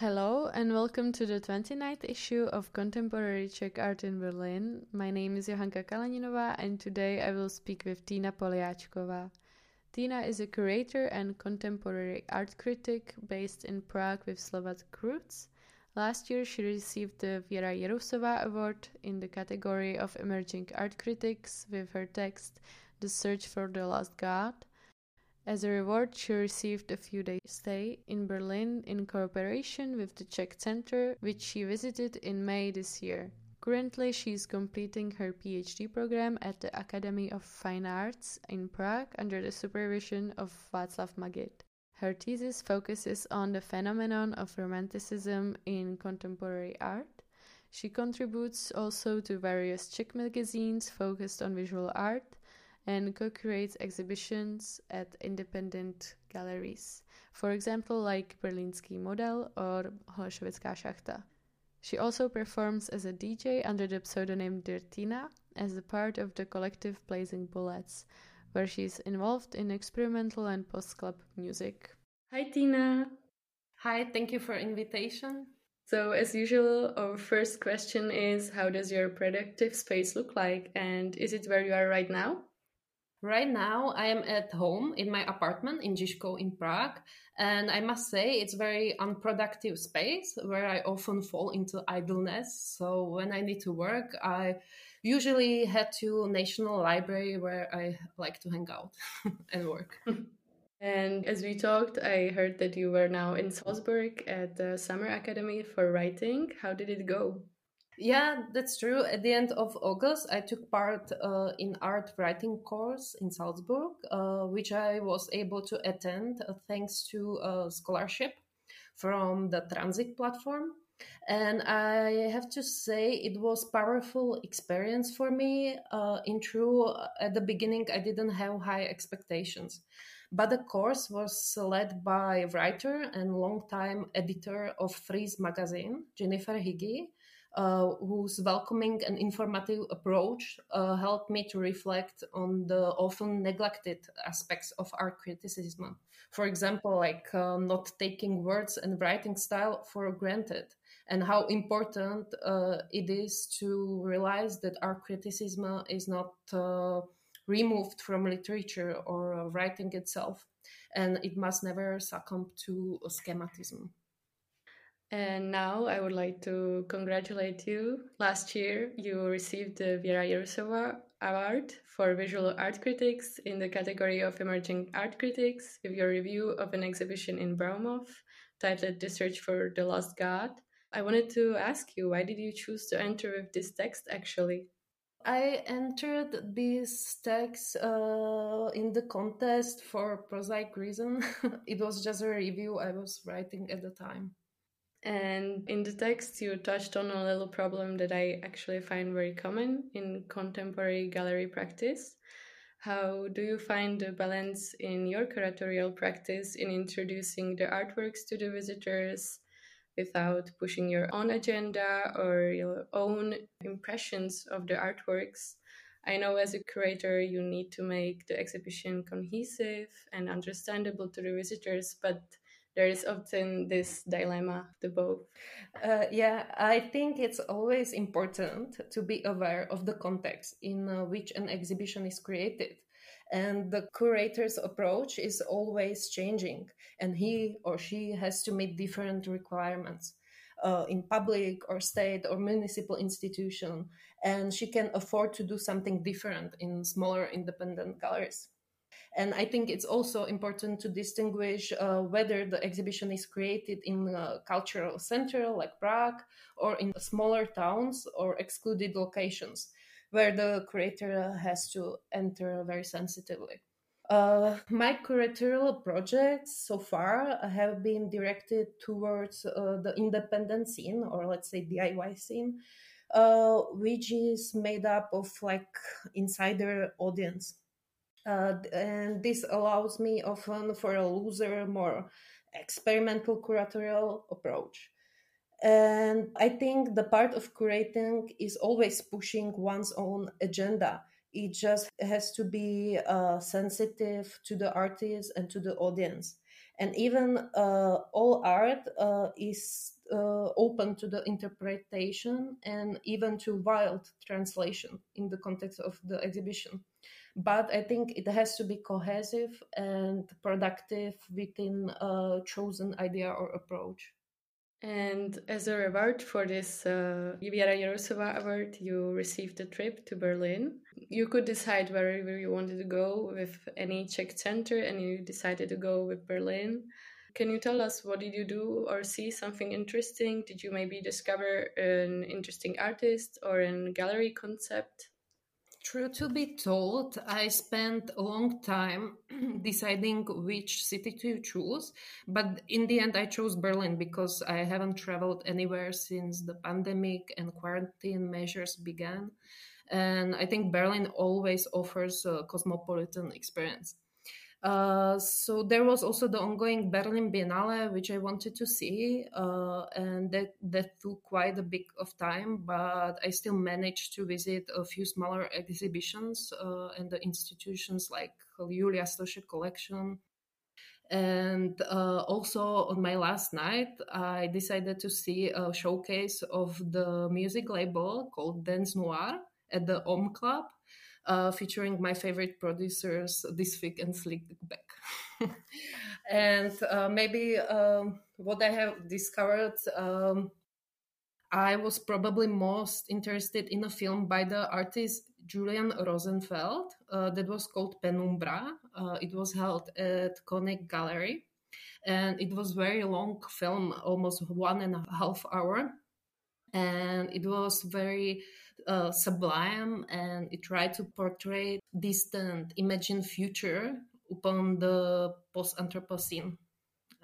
Hello and welcome to the 29th issue of Contemporary Czech Art in Berlin. My name is Johanka Kalaninova and today I will speak with Tina Poliachkova. Tina is a curator and contemporary art critic based in Prague with Slovak roots. Last year she received the Věra Jirousová Award in the category of Emerging Art Critics with her text The Search for the Lost God. As a reward, she received a few days stay in Berlin in cooperation with the Czech Center, which she visited in May this year. Currently, she is completing her PhD program at the Academy of Fine Arts in Prague under the supervision of Václav Magid. Her thesis focuses on the phenomenon of romanticism in contemporary art. She contributes also to various Czech magazines focused on visual art and co-creates exhibitions at independent galleries, for example like Berlínský model or Holešovická šachta. She also performs as a DJ under the pseudonym Dirtina as a part of the collective Blazing Bullets, where she is involved in experimental and post-club music. Hi Tina! Hi, thank you for invitation. So, as usual, our first question is How does your productive space look like, and is it where you are right now? Right now, I am at home in my apartment in Žižkov in Prague, and I must say it's very unproductive space where I often fall into idleness. So when I need to work, I usually head to National Library where I like to hang out and work. and as we talked, I heard that you were now in Salzburg at the Summer Academy for Writing. How did it go? Yeah, that's true. At the end of August, I took part uh, in art writing course in Salzburg, uh, which I was able to attend uh, thanks to a scholarship from the Transit platform. And I have to say, it was powerful experience for me. Uh, in true, at the beginning, I didn't have high expectations, but the course was led by writer and longtime editor of Frieze magazine, Jennifer Higgie uh, whose welcoming and informative approach uh, helped me to reflect on the often neglected aspects of art criticism. For example, like uh, not taking words and writing style for granted, and how important uh, it is to realize that art criticism is not uh, removed from literature or uh, writing itself, and it must never succumb to schematism. And now I would like to congratulate you. Last year, you received the Věra Jirousová Award for Visual Art Critics in the category of Emerging Art Critics with your review of an exhibition in Broumov titled The Search for the Lost God. I wanted to ask you, why did you choose to enter with this text actually? I entered this text uh, in the contest for prosaic reason. it was just a review I was writing at the time. And in the text, you touched on a little problem that I actually find very common in contemporary gallery practice. How do you find the balance in your curatorial practice in introducing the artworks to the visitors without pushing your own agenda or your own impressions of the artworks? I know as a curator, you need to make the exhibition cohesive and understandable to the visitors, but there is often this dilemma the both. Uh, yeah i think it's always important to be aware of the context in uh, which an exhibition is created. And the curator's approach is always changing and he or she has to meet different requirements uh, in public or state or municipal institution and she can afford to do something different in smaller independent galleries and I think it's also important to distinguish uh, whether the exhibition is created in a cultural center like Prague or in smaller towns or excluded locations where the curator has to enter very sensitively. Uh, my curatorial projects so far have been directed towards uh, the independent scene, or let's say DIY scene, uh, which is made up of like insider audience uh, and this allows me often for a looser, more experimental curatorial approach. And I think the part of curating is always pushing one's own agenda It just has to be uh, sensitive to the artist and to the audience. And even uh, all art uh, is uh, open to the interpretation and even to wild translation in the context of the exhibition. But I think it has to be cohesive and productive within a chosen idea or approach. And as a reward for this uh, Věra Jirousová Award, you received a trip to Berlin. You could decide wherever you wanted to go with any Czech center, and you decided to go with Berlin. Can you tell us what did you do or see something interesting? Did you maybe discover an interesting artist or a gallery concept? True to be told, I spent a long time deciding which city to choose, but in the end, I chose Berlin because I haven't traveled anywhere since the pandemic and quarantine measures began. And I think Berlin always offers a cosmopolitan experience. Uh, so there was also the ongoing Berlin Biennale, which I wanted to see, uh, and that that took quite a bit of time. But I still managed to visit a few smaller exhibitions uh, and the institutions like Julia Stoschek collection. And uh, also on my last night, I decided to see a showcase of the music label called Dance Noir at the Om Club uh, featuring my favorite producers, Dis Fig and Slickback. and uh, maybe um, what I have discovered, um, I was probably most interested in a film by the artist Julian Rosefeldt uh, that was called Penumbra. Uh, it was held at Koenig Gallery. And it was very long film, almost one and a half hour. And it was very uh, sublime and it tried to portray distant, imagined future upon the post-Anthropocene.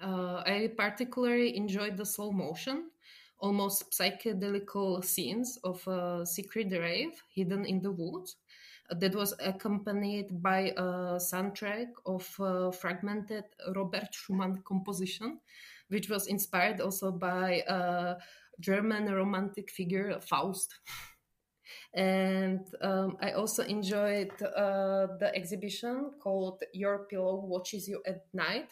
Uh, I particularly enjoyed the slow motion, almost psychedelic scenes of a secret rave hidden in the woods that was accompanied by a soundtrack of a fragmented Robert Schumann composition, which was inspired also by a German romantic figure, Faust. And um, I also enjoyed uh, the exhibition called Your Pillow Watches You at Night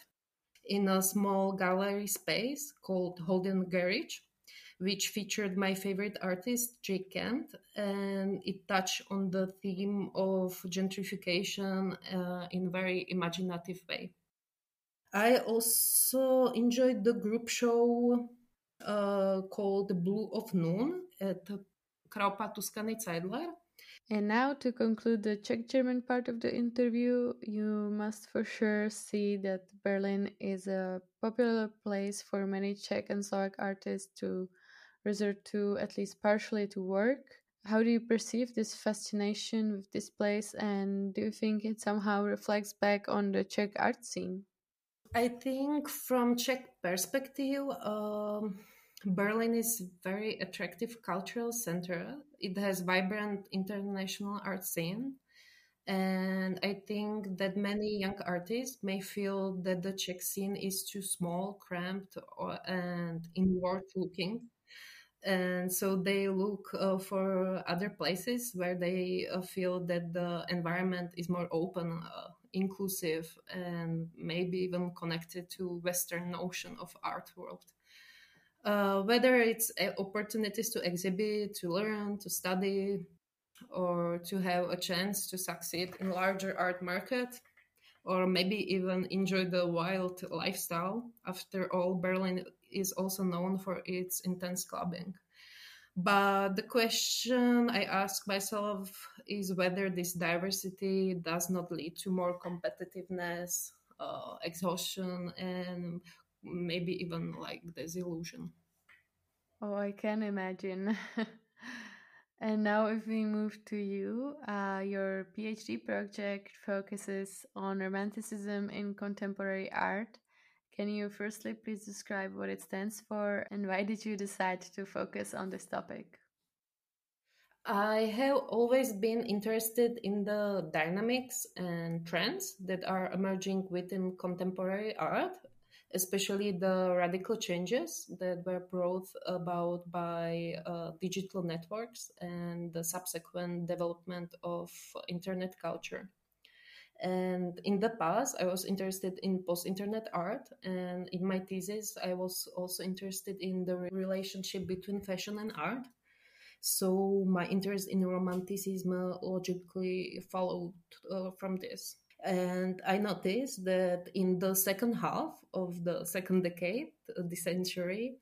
in a small gallery space called Holden Garage, which featured my favorite artist, Jake Kent, and it touched on the theme of gentrification uh, in a very imaginative way. I also enjoyed the group show uh, called Blue of Noon at Kraupa Zeidler. And now, to conclude the Czech German part of the interview, you must for sure see that Berlin is a popular place for many Czech and Slovak artists to resort to, at least partially, to work. How do you perceive this fascination with this place, and do you think it somehow reflects back on the Czech art scene? I think, from Czech perspective, um, Berlin is a very attractive cultural center. It has vibrant international art scene. And I think that many young artists may feel that the Czech scene is too small, cramped, or, and inward looking. And so they look uh, for other places where they uh, feel that the environment is more open, uh, inclusive, and maybe even connected to Western notion of art world uh, whether it's opportunities to exhibit, to learn, to study, or to have a chance to succeed in larger art market, or maybe even enjoy the wild lifestyle. After all, Berlin is also known for its intense clubbing. But the question I ask myself is whether this diversity does not lead to more competitiveness, uh, exhaustion, and maybe even like disillusion. Oh, I can imagine. and now, if we move to you, uh, your PhD project focuses on romanticism in contemporary art. Can you firstly please describe what it stands for and why did you decide to focus on this topic? I have always been interested in the dynamics and trends that are emerging within contemporary art, especially the radical changes that were brought about by uh, digital networks and the subsequent development of internet culture. And in the past, I was interested in post internet art. And in my thesis, I was also interested in the relationship between fashion and art. So my interest in romanticism logically followed uh, from this. And I noticed that in the second half of the second decade of the century,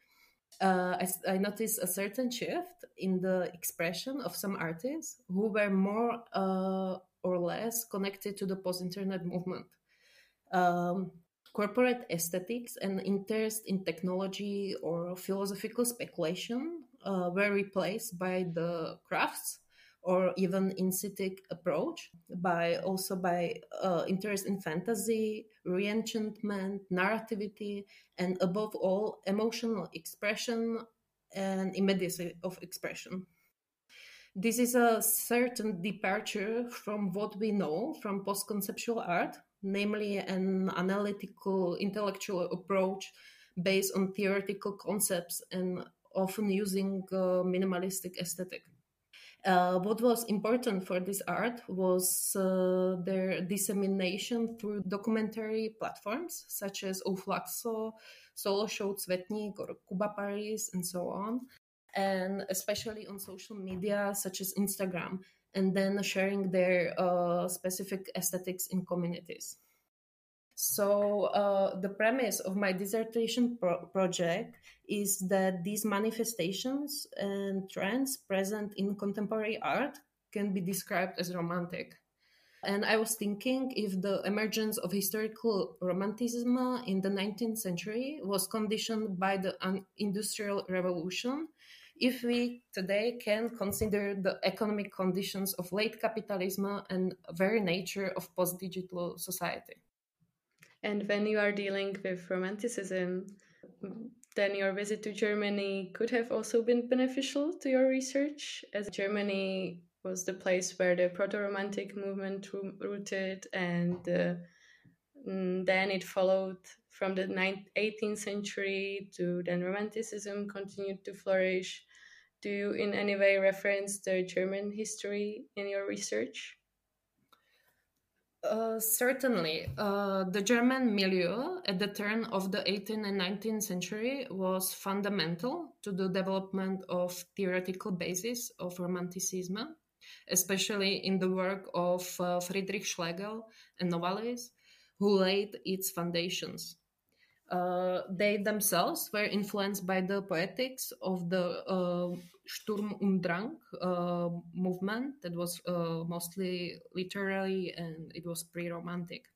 uh, I, I, noticed a certain shift in the expression of some artists who were more uh, or less connected to the post internet movement. Um, corporate aesthetics and interest in technology or philosophical speculation uh, were replaced by the crafts or even aesthetic approach by also by uh, interest in fantasy reenchantment narrativity and above all emotional expression and immediacy of expression. This is a certain departure from what we know from post conceptual art namely an analytical intellectual approach based on theoretical concepts and often using uh, minimalistic aesthetic uh, what was important for this art was uh, their dissemination through documentary platforms such as Ofluxo, Solo Show Tzvetnik, or Kuba Paris, and so on, and especially on social media such as Instagram, and then sharing their uh, specific aesthetics in communities. So, uh, the premise of my dissertation pro- project is that these manifestations and trends present in contemporary art can be described as romantic. And I was thinking if the emergence of historical romanticism in the 19th century was conditioned by the industrial revolution, if we today can consider the economic conditions of late capitalism and very nature of post digital society. And when you are dealing with romanticism, then your visit to Germany could have also been beneficial to your research, as Germany was the place where the proto romantic movement rooted, and uh, then it followed from the 18th century to then Romanticism continued to flourish. Do you in any way reference the German history in your research? Uh, certainly. Uh, the German milieu at the turn of the 18th and 19th century was fundamental to the development of theoretical basis of Romanticism, especially in the work of uh, Friedrich Schlegel and Novalis, who laid its foundations. Uh, they themselves were influenced by the poetics of the uh, Sturm und Drang uh, movement that was uh, mostly literary and it was pre-romantic.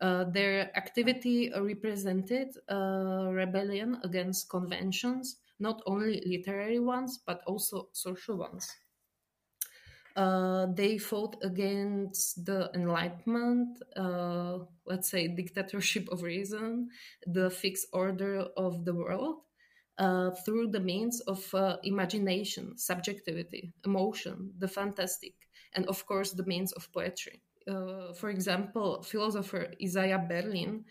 Uh, their activity represented a rebellion against conventions, not only literary ones but also social ones. Uh, they fought against the Enlightenment, uh, let's say dictatorship of reason, the fixed order of the world, uh, through the means of uh, imagination, subjectivity, emotion, the fantastic, and of course the means of poetry. Uh, for example, philosopher Isaiah Berlin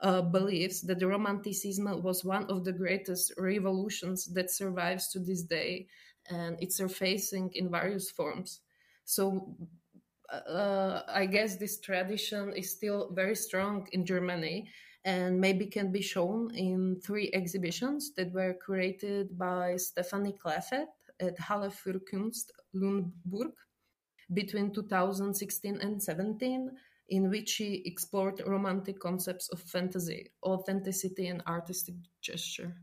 uh, believes that the Romanticism was one of the greatest revolutions that survives to this day, and it's surfacing in various forms. So uh, I guess this tradition is still very strong in Germany and maybe can be shown in three exhibitions that were created by Stefanie Kleefeld at Halle für Kunst Lüneburg between 2016 and 17 in which she explored romantic concepts of fantasy, authenticity, and artistic gesture.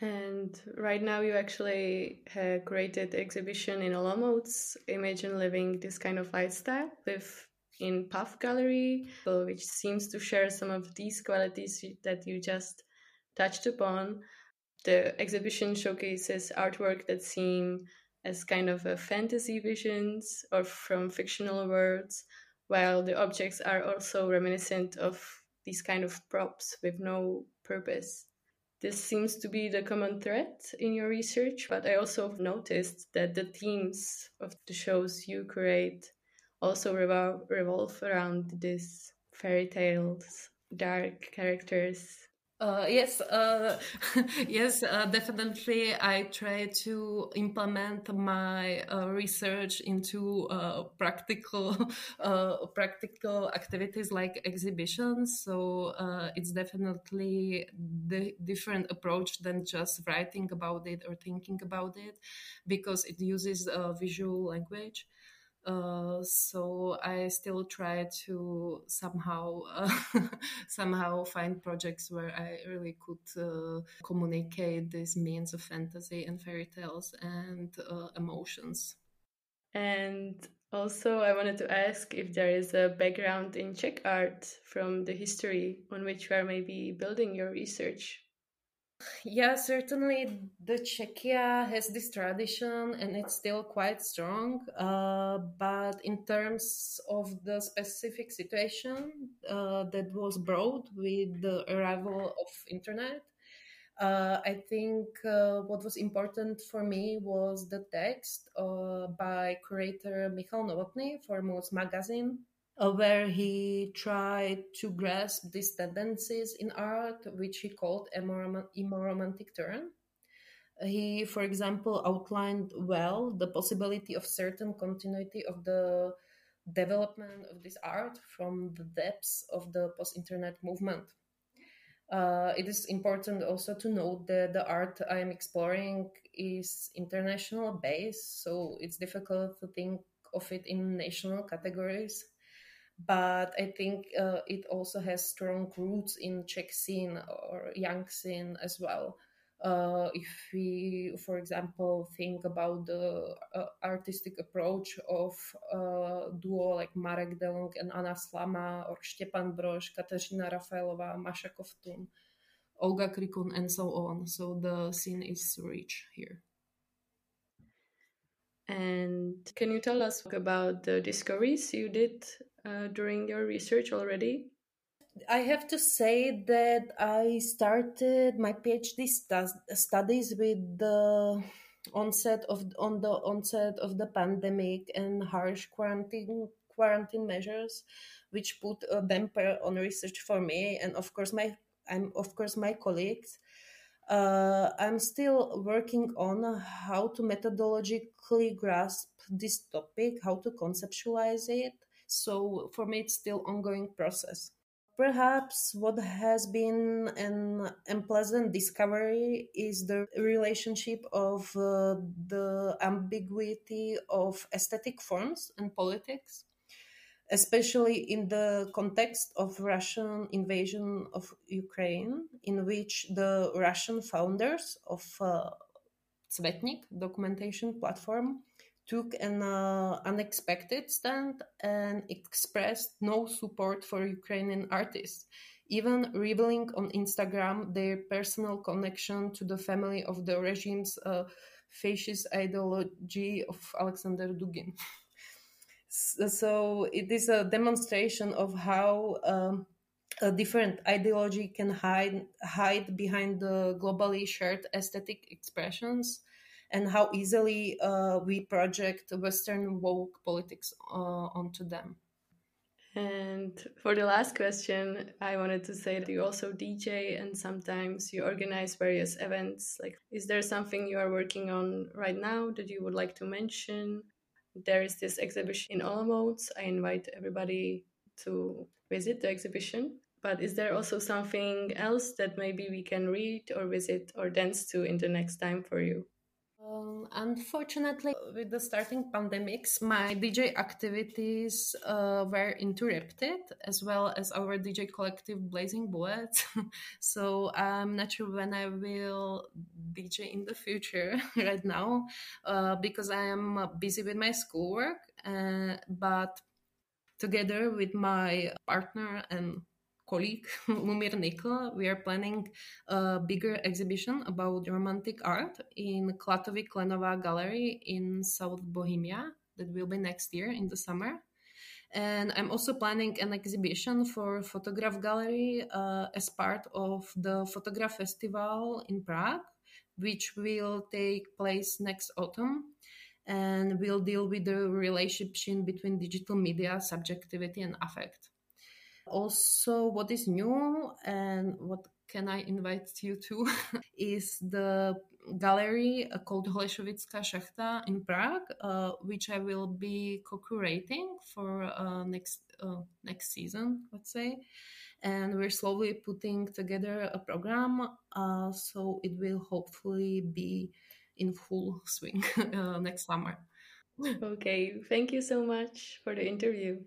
And right now, you actually created exhibition in Olomouc. Imagine living this kind of lifestyle with in Puff Gallery, which seems to share some of these qualities that you just touched upon. The exhibition showcases artwork that seem as kind of a fantasy visions or from fictional worlds, while the objects are also reminiscent of these kind of props with no purpose. This seems to be the common thread in your research, but I also noticed that the themes of the shows you create also revolve, revolve around these fairy tales. dark characters uh, yes, uh, yes, uh, definitely. I try to implement my uh, research into uh, practical, uh, practical activities like exhibitions. So it's definitely the different approach than just writing about it or thinking about it, because it uses visual language. Uh, so I still try to somehow uh, somehow find projects where I really could uh, communicate these means of fantasy and fairy tales and uh, emotions. And also, I wanted to ask if there is a background in Czech art from the history on which you are maybe building your research. Yeah, certainly the Czechia has this tradition and it's still quite strong. Uh, but in terms of the specific situation uh, that was brought with the arrival of internet, uh, I think uh, what was important for me was the text uh, by curator Michal Novotný for Moc magazine where he tried to grasp these tendencies in art, which he called a more, romantic turn. He, for example, outlined well the possibility of certain continuity of the development of this art from the depths of the post internet movement. Uh, it is important also to note that the art I am exploring is international based, so it's difficult to think of it in national categories but I think uh, it also has strong roots in Czech scene or young scene as well. Uh, if we, for example, think about the uh, artistic approach of uh, duo like Marek Delong and Anna Slama, or Stepan Brož, Kateřina Rafaelova, Masha Kovtun, Olga Krikun, and so on. So the scene is rich here. And can you tell us about the discoveries you did uh, during your research already? I have to say that I started my PhD stu- studies with the onset of on the onset of the pandemic and harsh quarantine quarantine measures, which put a damper on research for me and of course my I'm of course my colleagues. Uh, I'm still working on how to methodologically grasp this topic, how to conceptualize it, so for me, it's still ongoing process. Perhaps what has been an unpleasant discovery is the relationship of uh, the ambiguity of aesthetic forms and politics, especially in the context of Russian invasion of Ukraine, in which the Russian founders of uh, Tzvetnik documentation platform took an uh, unexpected stand and expressed no support for Ukrainian artists, even revealing on Instagram their personal connection to the family of the regime's uh, fascist ideology of Alexander Dugin. so it is a demonstration of how um, a different ideology can hide hide behind the globally shared aesthetic expressions and how easily uh, we project Western woke politics uh, onto them. And for the last question, I wanted to say that you also DJ and sometimes you organize various events. Like, is there something you are working on right now that you would like to mention? There is this exhibition in Olomouc. I invite everybody to visit the exhibition. But is there also something else that maybe we can read or visit or dance to in the next time for you? Unfortunately, with the starting pandemics, my DJ activities uh, were interrupted, as well as our DJ collective Blazing Bullets. so I'm not sure when I will DJ in the future right now, uh, because I am busy with my schoolwork. Uh, but together with my partner and colleague Lumir Nikla, we are planning a bigger exhibition about romantic art in Klatovy Klenova Gallery in South Bohemia that will be next year in the summer. And I'm also planning an exhibition for Photograph Gallery uh, as part of the Photograph Festival in Prague, which will take place next autumn and will deal with the relationship between digital media, subjectivity, and affect. Also, what is new and what can I invite you to is the gallery called Holešovická šachta in Prague, uh, which I will be co-curating for uh, next uh, next season, let's say. And we're slowly putting together a program, uh, so it will hopefully be in full swing uh, next summer. okay, thank you so much for the interview.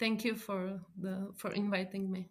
Thank you for the for inviting me.